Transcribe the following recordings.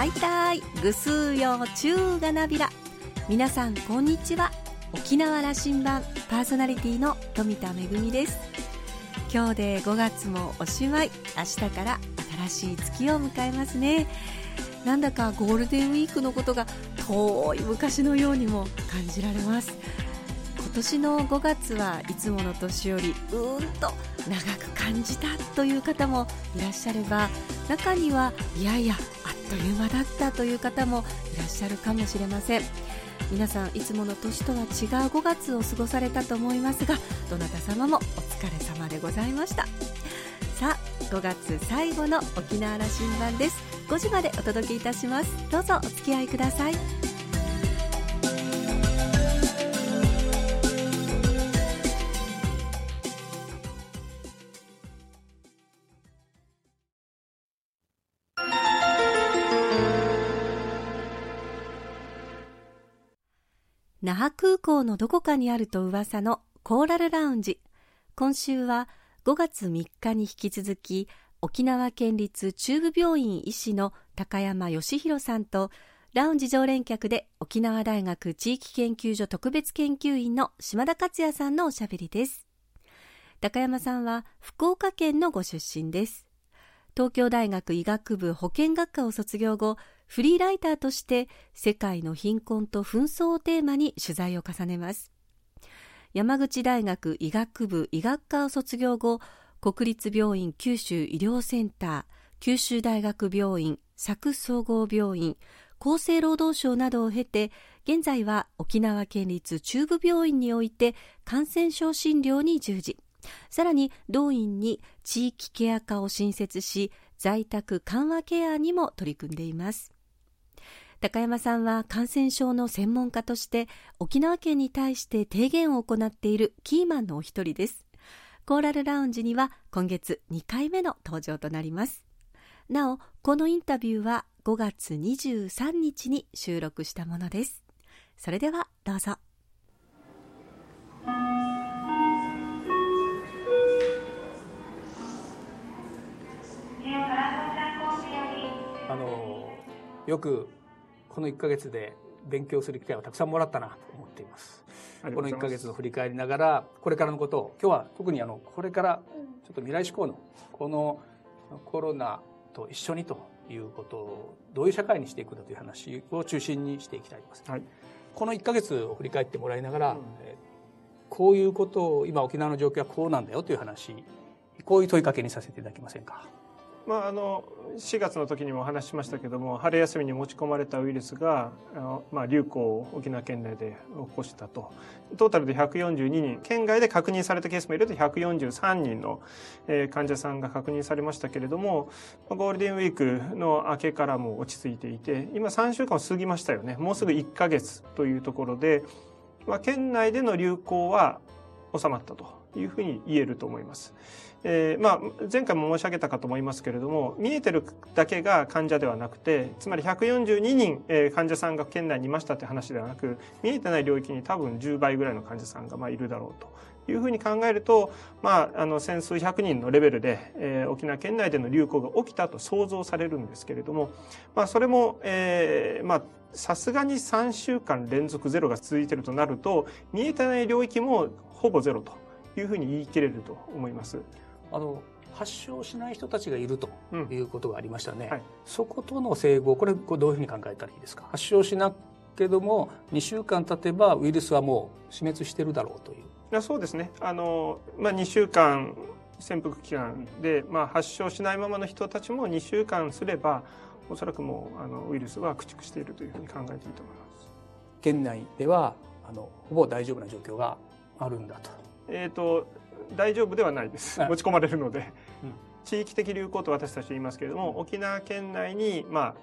はいたい。ぐすうよ中がなびら。皆さんこんにちは。沖縄羅針盤パーソナリティの富田恵です。今日で5月もおしまい。明日から新しい月を迎えますね。なんだかゴールデンウィークのことが遠い昔のようにも感じられます。今年の5月はいつもの年よりうーんと長く感じたという方もいらっしゃれば中にはいやいやという間だったという方もいらっしゃるかもしれません。皆さんいつもの年とは違う5月を過ごされたと思いますがどなた様もお疲れ様でございました。さあ5月最後の沖縄羅針盤です。5時までお届けいたします。どうぞお付き合いください。那覇空港のどこかにあると噂のコーラルラウンジ。今週は5月3日に引き続き沖縄県立中部病院医師の高山義弘さんとラウンジ常連客で沖縄大学地域研究所特別研究員の島田克也さんのおしゃべりです。高山さんは福岡県のご出身です。東京大学医学部保健学科を卒業後フリーライターとして世界の貧困と紛争をテーマに取材を重ねます。山口大学医学部医学科を卒業後国立病院九州医療センター九州大学病院佐久総合病院厚生労働省などを経て現在は沖縄県立中部病院において感染症診療に従事。さらに同院に地域ケア科を新設し在宅緩和ケアにも取り組んでいます。高山さんは感染症の専門家として沖縄県に対して提言を行っているキーマンのお一人です。コーラルラウンジには今月2回目の登場となります。なおこのインタビューは5月23日に収録したものです。それではどうぞ。あのよくこの1か月で勉強する機会をたくさんもらったなと思っています。この1か月を振り返りながらこれからのことを今日は特にあのこれからちょっと未来志向のこのコロナと一緒にということをどういう社会にしていくかという話を中心にしていきたいと思います、はい、この1か月を振り返ってもらいながら、うん、こういうことを今沖縄の状況はこうなんだよという話こういう問いかけにさせていただけませんか？まあ、あの4月の時にもお話ししましたけども春休みに持ち込まれたウイルスがあの、まあ、流行を沖縄県内で起こしたと。トータルで142人。県外で確認されたケースも入れると143人の、えー、患者さんが確認されましたけれどもゴールデンウィークの明けからも落ち着いていて今3週間を過ぎましたよね。もうすぐ1か月というところで、まあ、県内での流行は収まったと。いうふうに言えると思います。えーまあ、前回も申し上げたかと思いますけれども見えてるだけが患者ではなくてつまり142人、えー、患者さんが県内にいましたって話ではなく見えてない領域に多分10倍ぐらいの患者さんがまあいるだろうというふうに考えると、まあ、あの千数百人のレベルで、えー、沖縄県内での流行が起きたと想像されるんですけれども、まあ、それも、えー、まあさすがに3週間連続ゼロが続いているとなると見えてない領域もほぼゼロというふうに言い切れると思います。あの発症しない人たちがいるということがありましたね、うんはい、そことの整合これどういうふうに考えたらいいですか？発症しなけども2週間経てばウイルスはもう死滅してるだろうという。いやそうですね。あの、まあ、2週間潜伏期間で、まあ、発症しないままの人たちも2週間すればおそらくもうあのウイルスは駆逐しているというふうに考えていいと思います。県内ではあのほぼ大丈夫な状況があるんだとえっ、ー、と大丈夫ではないです、持ち込まれるので、うん、地域的流行と私たち言いますけれども沖縄県内にまあ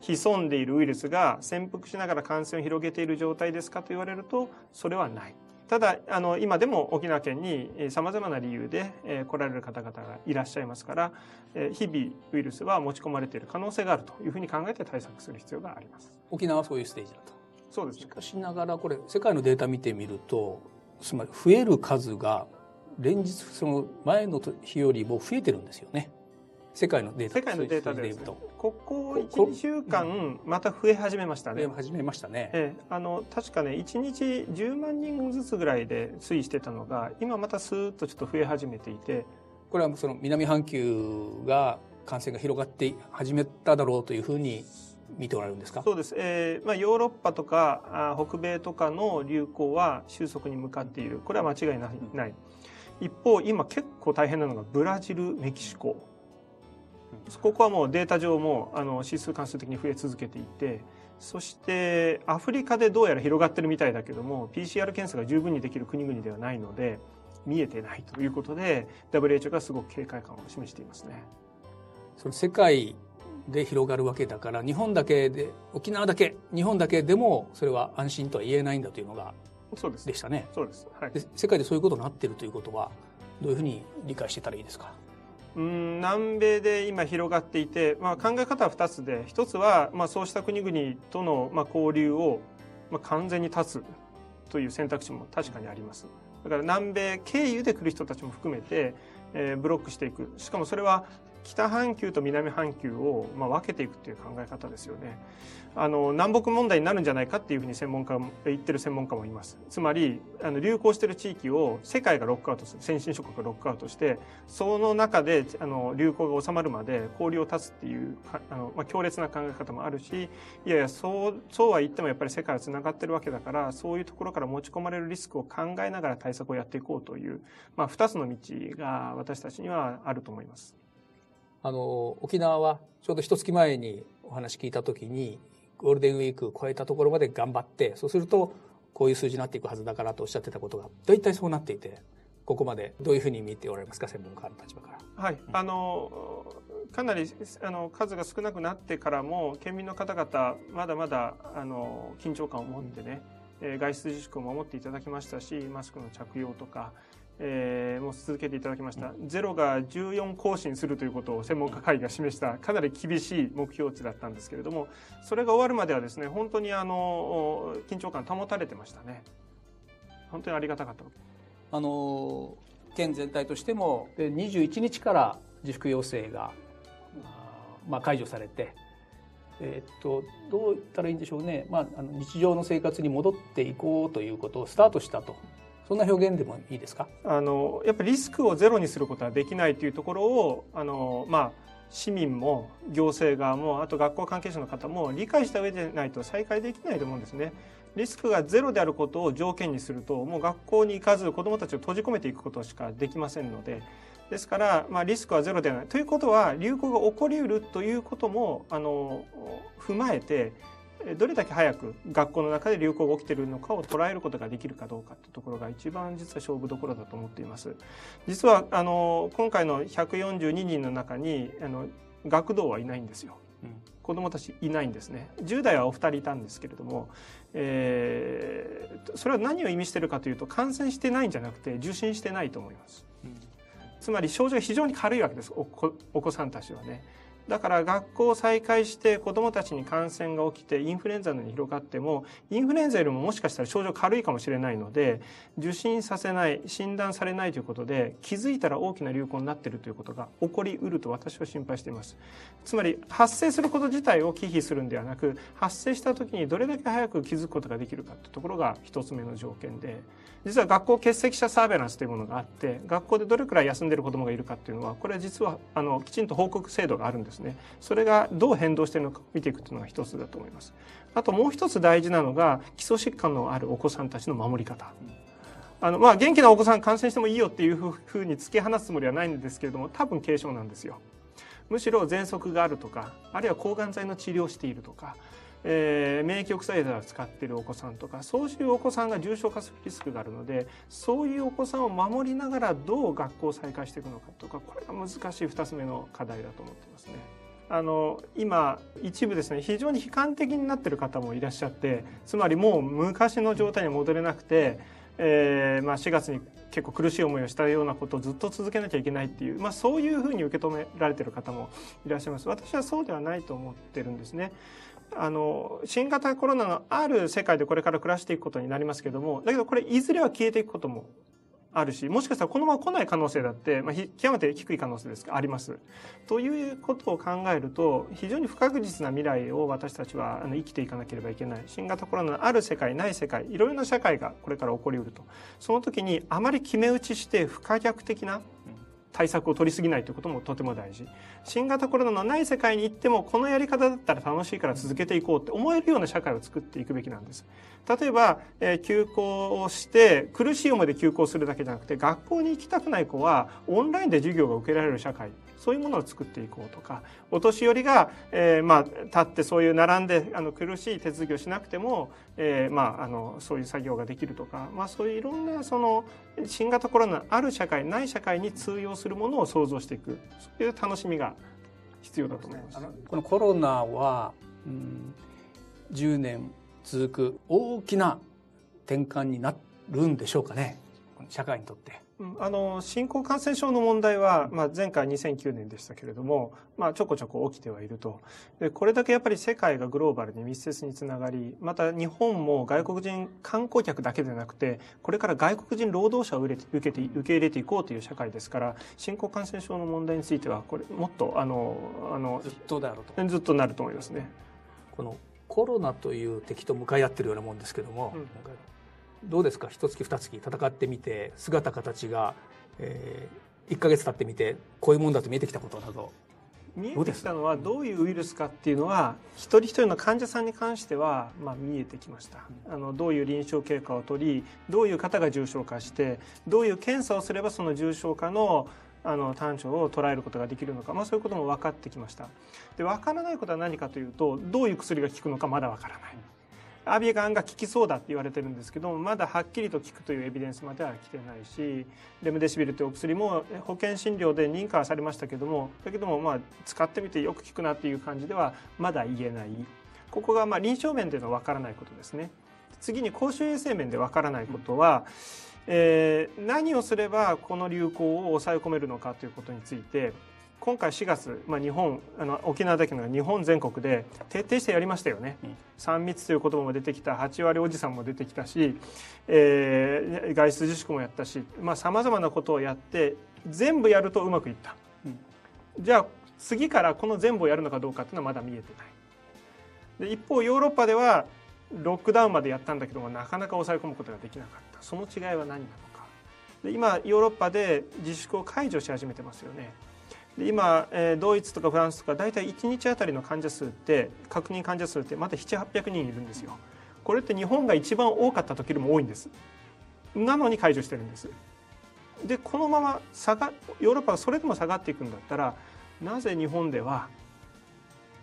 潜んでいるウイルスが潜伏しながら感染を広げている状態ですかと言われるとそれはない。ただあの今でも沖縄県にさまざまな理由で、えー、来られる方々がいらっしゃいますから、えー、日々ウイルスは持ち込まれている可能性があるというふうに考えて対策する必要があります。沖縄はそういうステージだと。そうです、ね、しかしながらこれ世界のデータ見てみるとつまり増える数が連日その前の日よりも増えてるんですよね。世界のデータ世界のデータでね、ここ12週間また増え始めましたね。増え始めましたね、ええ、あの確かね1日10万人ずつぐらいで推移してたのが今またスーッとちょっと増え始めていて。これはその南半球が感染が広がって始めただろうというふうに見ておられるんですか？そうです、えーまあ、ヨーロッパとかあ北米とかの流行は収束に向かっている。これは間違いない。ない、一方今結構大変なのがブラジルメキシコ。ここはもうデータ上もあの指数関数的に増え続けていてそしてアフリカでどうやら広がってるみたいだけども PCR 検査が十分にできる国々ではないので見えてないということで WHO がすごく警戒感を示していますね。その世界で広がるわけだから日本だけで沖縄だけ日本だけでもそれは安心とは言えないんだというのがそうです。でしたね。そうです、はい、で世界でそういうことになっているということはどういうふうに理解してたらいいですか？うん南米で今広がっていて、まあ、考え方は2つで1つは、まあ、そうした国々との、まあ、交流を、まあ、完全に断つという選択肢も確かにあります。だから南米経由で来る人たちも含めて、えー、ブロックしていく。しかもそれは北半球と南半球を、まあ、分けていくっていう考え方ですよね。あの南北問題になるんじゃないかっていうふうに専門家言ってる専門家もいますつまりあの流行してる地域を世界がロックアウトする先進諸国がロックアウトしてその中であの流行が収まるまで交流を断つっていうあの、まあ、強烈な考え方もあるしいやいやそうそうは言ってもやっぱり世界はつながってるわけだからそういうところから持ち込まれるリスクを考えながら対策をやっていこうという、まあ、2つの道が私たちにはあると思います。あの沖縄はちょうど一月前にお話聞いた時にゴールデンウィーク超えたところまで頑張ってそうするとこういう数字になっていくはずだからとおっしゃってたことが大体そうなっていてここまでどういうふうに見ておられますか専門家の立場から。はい、あのかなりあの数が少なくなってからも県民の方々まだまだあの緊張感を持ってね、え外出自粛を守っていただきましたしマスクの着用とかえー、もう続けていただきました、ゼロが14更新するということを専門家会議が示したかなり厳しい目標値だったんですけれどもそれが終わるまではですね本当にあの緊張感保たれてましたね。本当にありがたかったあの県全体としても21日から自粛要請が、まあ、解除されてえー、っとどう言ったらいいんでしょうね、まあ、あの日常の生活に戻っていこうということをスタートしたと。そんな表現でもいいですか？あのやっぱりリスクをゼロにすることはできないというところをあの、まあ、市民も行政側もあと学校関係者の方も理解した上でないと再開できないと思うんですね。リスクがゼロであることを条件にするともう学校に行かず子どもたちを閉じ込めていくことしかできませんので。ですから、まあ、リスクはゼロではない。ということは流行が起こりうるということもあの踏まえてどれだけ早く学校の中で流行が起きているのかを捉えることができるかどうかというところが一番実は勝負どころだと思っています。実はあの今回の142人の中にあの学童はいないんですよ。うん、子どもたちいないんですね。10代はお二人いたんですけれども、えー、それは何を意味しているかというと感染してないんじゃなくて受診してないと思います、うん、つまり症状が非常に軽いわけです。お子さんたちはねだから学校を再開して子どもたちに感染が起きてインフルエンザのに広がってもインフルエンザよりももしかしたら症状軽いかもしれないので受診させない診断されないということで気づいたら大きな流行になっているということが起こりうると私は心配しています。つまり発生すること自体を忌避するんではなく発生した時にどれだけ早く気づくことができるかというところが一つ目の条件で実は学校欠席者サーベランスというものがあって学校でどれくらい休んでいる子どもがいるかというのはこれは実はあのきちんと報告制度があるんです。ね。それがどう変動してるのか見ていくというのが一つだと思います。あともう一つ大事なのが基礎疾患のあるお子さんたちの守り方。あのまあ元気なお子さん感染してもいいよっていうふうに突き放すつもりはないんですけれども多分軽症なんですよ。むしろ喘息があるとかあるいは抗がん剤の治療をしているとかえー、免疫抑制剤を使っているお子さんとかそういうお子さんが重症化するリスクがあるのでそういうお子さんを守りながらどう学校を再開していくのかとかこれが難しい2つ目の課題だと思ってますね。あの今一部ですね非常に悲観的になってる方もいらっしゃってつまりもう昔の状態に戻れなくて、えーまあ、4月に結構苦しい思いをしたようなことをずっと続けなきゃいけないっていう、まあ、そういうふうに受け止められている方もいらっしゃいます私はそうではないと思ってるんですね。あの新型コロナのある世界でこれから暮らしていくことになりますけどもだけどこれいずれは消えていくこともあるしもしかしたらこのまま来ない可能性だって、まあ、極めて低い可能性です。があります。ということを考えると非常に不確実な未来を私たちはあの生きていかなければいけない。新型コロナのある世界ない世界いろいろな社会がこれから起こりうると。その時にあまり決め打ちして不可逆的な対策を取りすぎないということもとても大事。新型コロナのない世界に行ってもこのやり方だったら楽しいから続けていこうって思えるような社会を作っていくべきなんです。例えば、えー、休校をして苦しい思いで休校するだけじゃなくて学校に行きたくない子はオンラインで授業が受けられる社会そういうものを作っていこうとかお年寄りが、えー、まあ立ってそういう並んであの苦しい手続きをしなくても、えー、まああのそういう作業ができるとか、まあ、そういういろんなその新型コロナある社会ない社会に通用するものを創造していく。そういう楽しみが必要だと思います。このコロナは、うん、10年続く大きな転換になるんでしょうかね社会にとって。あの新興感染症の問題は、まあ、前回2009年でしたけれども、まあ、ちょこちょこ起きてはいると。でこれだけやっぱり世界がグローバルに密接につながりまた日本も外国人観光客だけでなくてこれから外国人労働者を受けて受け入れていこうという社会ですから新興感染症の問題についてはこれもっとあのあのずっとだろうと。ずっとなると思いますね。このコロナという敵と向かい合ってるようなもんですけども、うんどうですか？一月二月戦ってみて姿形が、えー、1か月経ってみてこういうもんだと見えてきたことなど。見えてきたのはどういうウイルスかっていうのは一人一人の患者さんに関しては、まあ、見えてきました。あのどういう臨床経過を取りどういう方が重症化してどういう検査をすればその重症化のあの短所を捉えることができるのか、まあ、そういうことも分かってきました。で分からないことは何かというとどういう薬が効くのかまだ分からないアビガンが効きそうだって言われてるんですけどまだはっきりと効くというエビデンスまでは来てないしレムデシビルというお薬も保険診療で認可はされましたけどもだけどもまあ使ってみてよく効くなっていう感じではまだ言えない。ここがまあ臨床面での分からないことですね。次に公衆衛生面で分からないことは、えー、何をすればこの流行を抑え込めるのかということについて今回4月、まあ、日本あの沖縄だけの日本全国で徹底してやりましたよね、うん、3密という言葉も出てきた8割おじさんも出てきたし、えー、外出自粛もやったしさまざ、まなことをやって全部やるとうまくいった、うん、じゃあ次からこの全部をやるのかどうかっていうのはまだ見えてない。で一方ヨーロッパではロックダウンまでやったんだけどもなかなか抑え込むことができなかった。その違いは何なのか。で今ヨーロッパで自粛を解除し始めてますよね。で今、えー、ドイツとかフランスとか大体1日あたりの患者数って確認患者数ってまだ700800人いるんですよ。これって日本が一番多かった時よりも多いんです。なのに解除してるんです。でこのまま下がヨーロッパがそれでも下がっていくんだったらなぜ日本では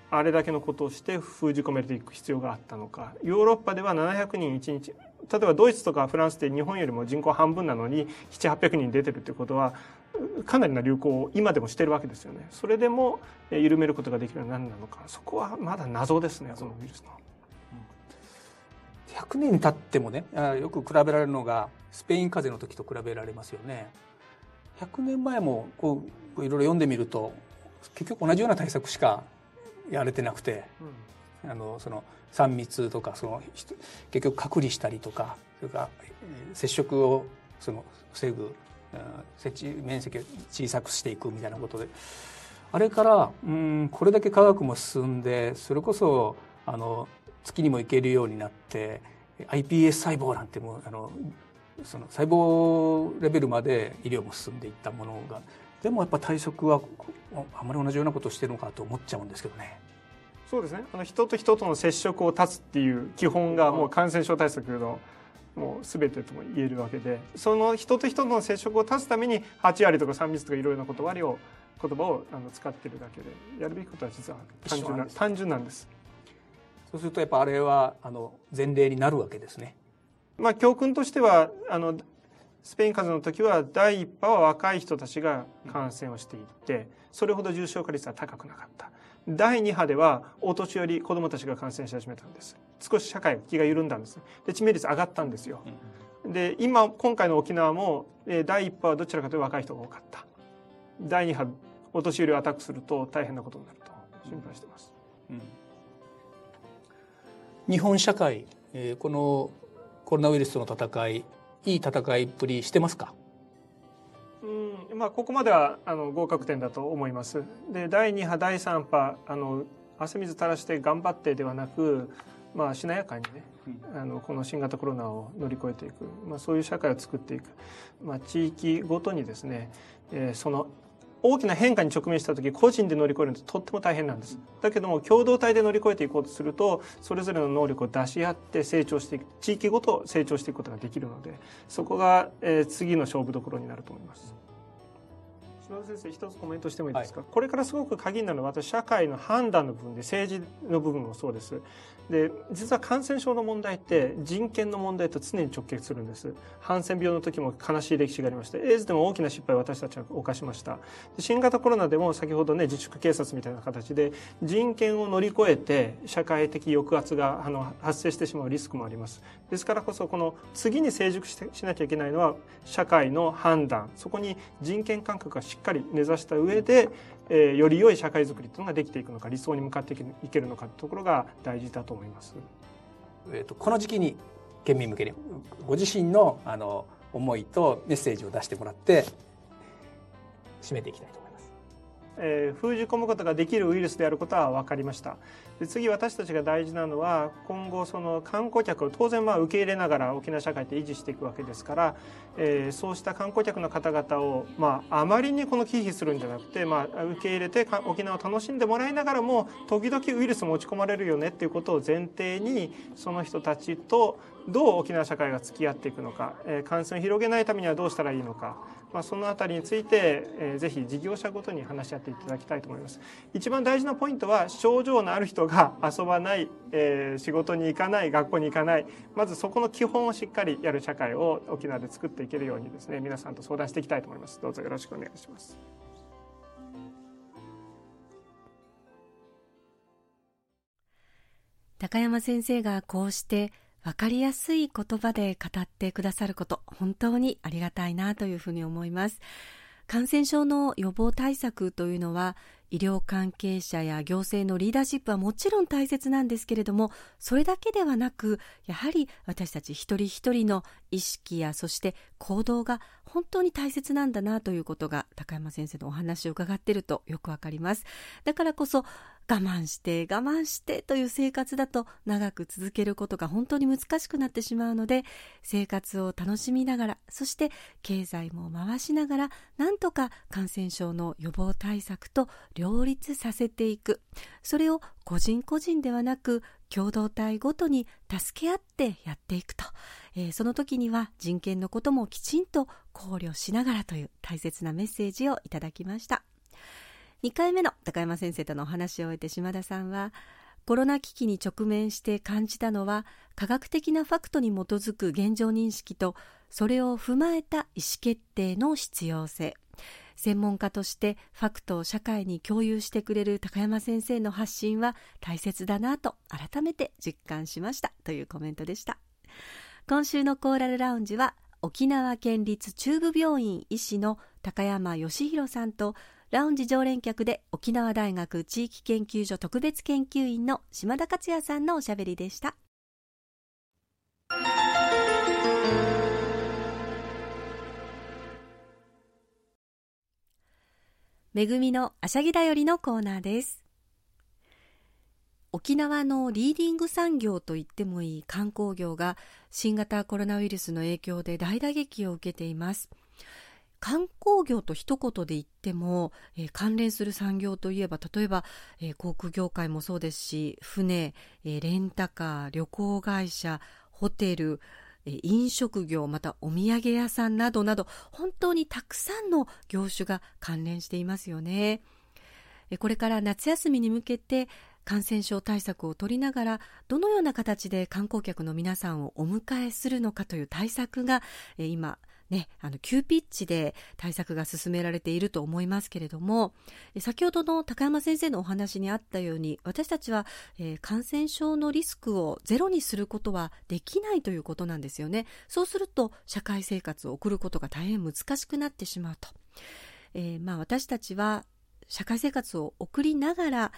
あれだけのことをして封じ込めていく必要があったのか。ヨーロッパでは700人1日例えばドイツとかフランスって日本よりも人口半分なのに700800人出てるってことはかなりな流行を今でもしてるわけですよねそれでも緩めることができるのは何なのかそこはまだ謎ですねそのウイルスの。100年経ってもねよく比べられるのがスペイン風邪の時と比べられますよね。100年前もこういろいろ読んでみると結局同じような対策しかやれてなくて、うん、あのその3密とかその結局隔離したりとかそれから接触をその防ぐ設置面積を小さくしていくみたいなことであれからうんこれだけ科学も進んでそれこそあの月にも行けるようになって iPS 細胞なんてもうあのその細胞レベルまで医療も進んでいったものがでもやっぱ対策はあまり同じようなことをしてるのかと思っちゃうんですけどね。そうですねあの人と人との接触を断つっていう基本がもう感染症対策のもう全てとも言えるわけでその人と人との接触を断つために8割とか3密とかいろいろな言葉を言葉をあの使ってるだけでやるべきことは実は単純な単純なんです。そうするとやっぱあれはあの前例になるわけですね。まあ教訓としてはあのスペイン風邪の時は第一波は若い人たちが感染をしていってそれほど重症化率は高くなかった第2波ではお年寄り子どもたちが感染し始めたんです少し社会気が緩んだんですで致命率上がったんですよ。で今今回の沖縄も第1波はどちらかというと若い人が多かった。第2波お年寄りをアタックすると大変なことになると心配してます、うん、日本社会このコロナウイルスとの戦いいい戦いっぷりしてますか？まあ、ここまではあの合格点だと思います。で第2波第3波あの汗水垂らして頑張ってではなく、まあ、しなやかにね、あのこの新型コロナを乗り越えていく、まあ、そういう社会を作っていく、まあ、地域ごとにですね、えー、その大きな変化に直面した時個人で乗り越えるのってとっても大変なんです。だけども共同体で乗り越えていこうとするとそれぞれの能力を出し合って成長していく地域ごと成長していくことができるのでそこが、えー、次の勝負どころになると思います島田先生一つコメントしてもいいですか、はい、これからすごく鍵になるのは私社会の判断の部分で政治の部分もそうです。で実は感染症の問題って人権の問題と常に直結するんです。ハンセン病の時も悲しい歴史がありましてエイズでも大きな失敗を私たちは犯しました。新型コロナでも先ほどね自粛警察みたいな形で人権を乗り越えて社会的抑圧があの発生してしまうリスクもあります。ですからこそこの次に成熟してしなきゃいけないのは社会の判断。そこに人権感覚がしっかり根ざした上でえー、より良い社会づくりというのができていくのか理想に向かっていけるのかというところが大事だと思います。えーと、この時期に県民向けにご自身のあの思いとメッセージを出してもらって締めていきたいと。えー、封じ込むことができるウイルスであることは分かりました。で次私たちが大事なのは今後その観光客を当然まあ受け入れながら沖縄社会って維持していくわけですから、えー、そうした観光客の方々を、まあ、あまりにこの忌避するんじゃなくて、まあ、受け入れて沖縄を楽しんでもらいながらも時々ウイルス持ち込まれるよねっていうことを前提にその人たちとどう沖縄社会が付き合っていくのか、えー、感染を広げないためにはどうしたらいいのかまあ、そのあたりについて、えー、ぜひ事業者ごとに話し合っていただきたいと思います。一番大事なポイントは症状のある人が遊ばない、えー、仕事に行かない学校に行かない。まずそこの基本をしっかりやる社会を沖縄で作っていけるようにですね皆さんと相談していきたいと思います。どうぞよろしくお願いします。高山先生がこうして分かりやすい言葉で語ってくださること本当にありがたいなというふうに思います。感染症の予防対策というのは医療関係者や行政のリーダーシップはもちろん大切なんですけれどもそれだけではなくやはり私たち一人一人の意識やそして行動が本当に大切なんだなということが高山先生のお話を伺っているとよくわかります。だからこそ我慢して我慢してという生活だと長く続けることが本当に難しくなってしまうので生活を楽しみながらそして経済も回しながらなんとか感染症の予防対策と両立させていくそれを個人個人ではなく共同体ごとに助け合ってやっていくと、えー、その時には人権のこともきちんと考慮しながらという大切なメッセージをいただきました。2回目の高山先生とのお話を終えて島田さんはコロナ危機に直面して感じたのは科学的なファクトに基づく現状認識とそれを踏まえた意思決定の必要性。専門家としてファクトを社会に共有してくれる高山先生の発信は大切だなと改めて実感しました。というコメントでした。今週のコーラルラウンジは沖縄県立中部病院医師の高山義弘さんとラウンジ常連客で沖縄大学地域研究所特別研究員の島田克也さんのおしゃべりでした。めぐみのあしゃぎだよりのコーナーです。沖縄のリーディング産業と言ってもいい観光業が新型コロナウイルスの影響で大打撃を受けています。観光業と一言で言っても、えー、関連する産業といえば例えば、えー、航空業界もそうですし船、えー、レンタカー旅行会社ホテル飲食業またお土産屋さんなどなど本当にたくさんの業種が関連していますよね。これから夏休みに向けて感染症対策を取りながらどのような形で観光客の皆さんをお迎えするのかという対策が今ね、あの急ピッチで対策が進められていると思いますけれども先ほどの高山先生のお話にあったように私たちは、えー、感染症のリスクをゼロにすることはできないということなんですよね。そうすると社会生活を送ることが大変難しくなってしまうと、えー、まあ、私たちは社会生活を送りながら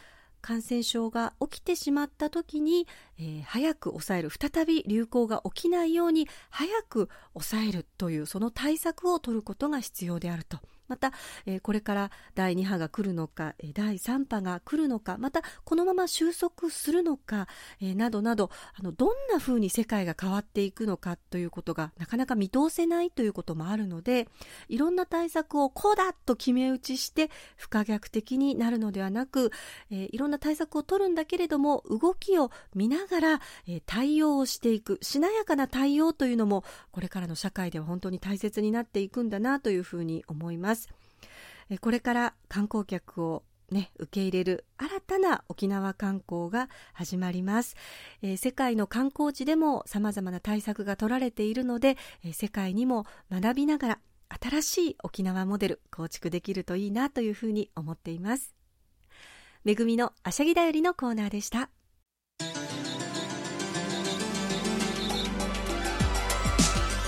感染症が起きてしまった時に、えー、早く抑える再び流行が起きないように早く抑えるというその対策を取ることが必要であると。また、えー、これから第2波が来るのか、えー、第3波が来るのかまたこのまま収束するのか、えー、などなどあのどんなふうに世界が変わっていくのかということがなかなか見通せないということもあるのでいろんな対策をこうだと決め打ちして不可逆的になるのではなく、えいろんな対策を取るんだけれども動きを見ながら、え対応をしていくしなやかな対応というのもこれからの社会では本当に大切になっていくんだなというふうに思います。これから観光客をね、受け入れる新たな沖縄観光が始まります、えー、世界の観光地でも様々な対策が取られているので、えー、世界にも学びながら新しい沖縄モデル構築できるといいなというふうに思っています。めぐみのあしゃぎだよりのコーナーでした。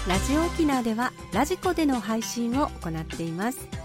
ラジオ沖縄ではラジコでの配信を行っています。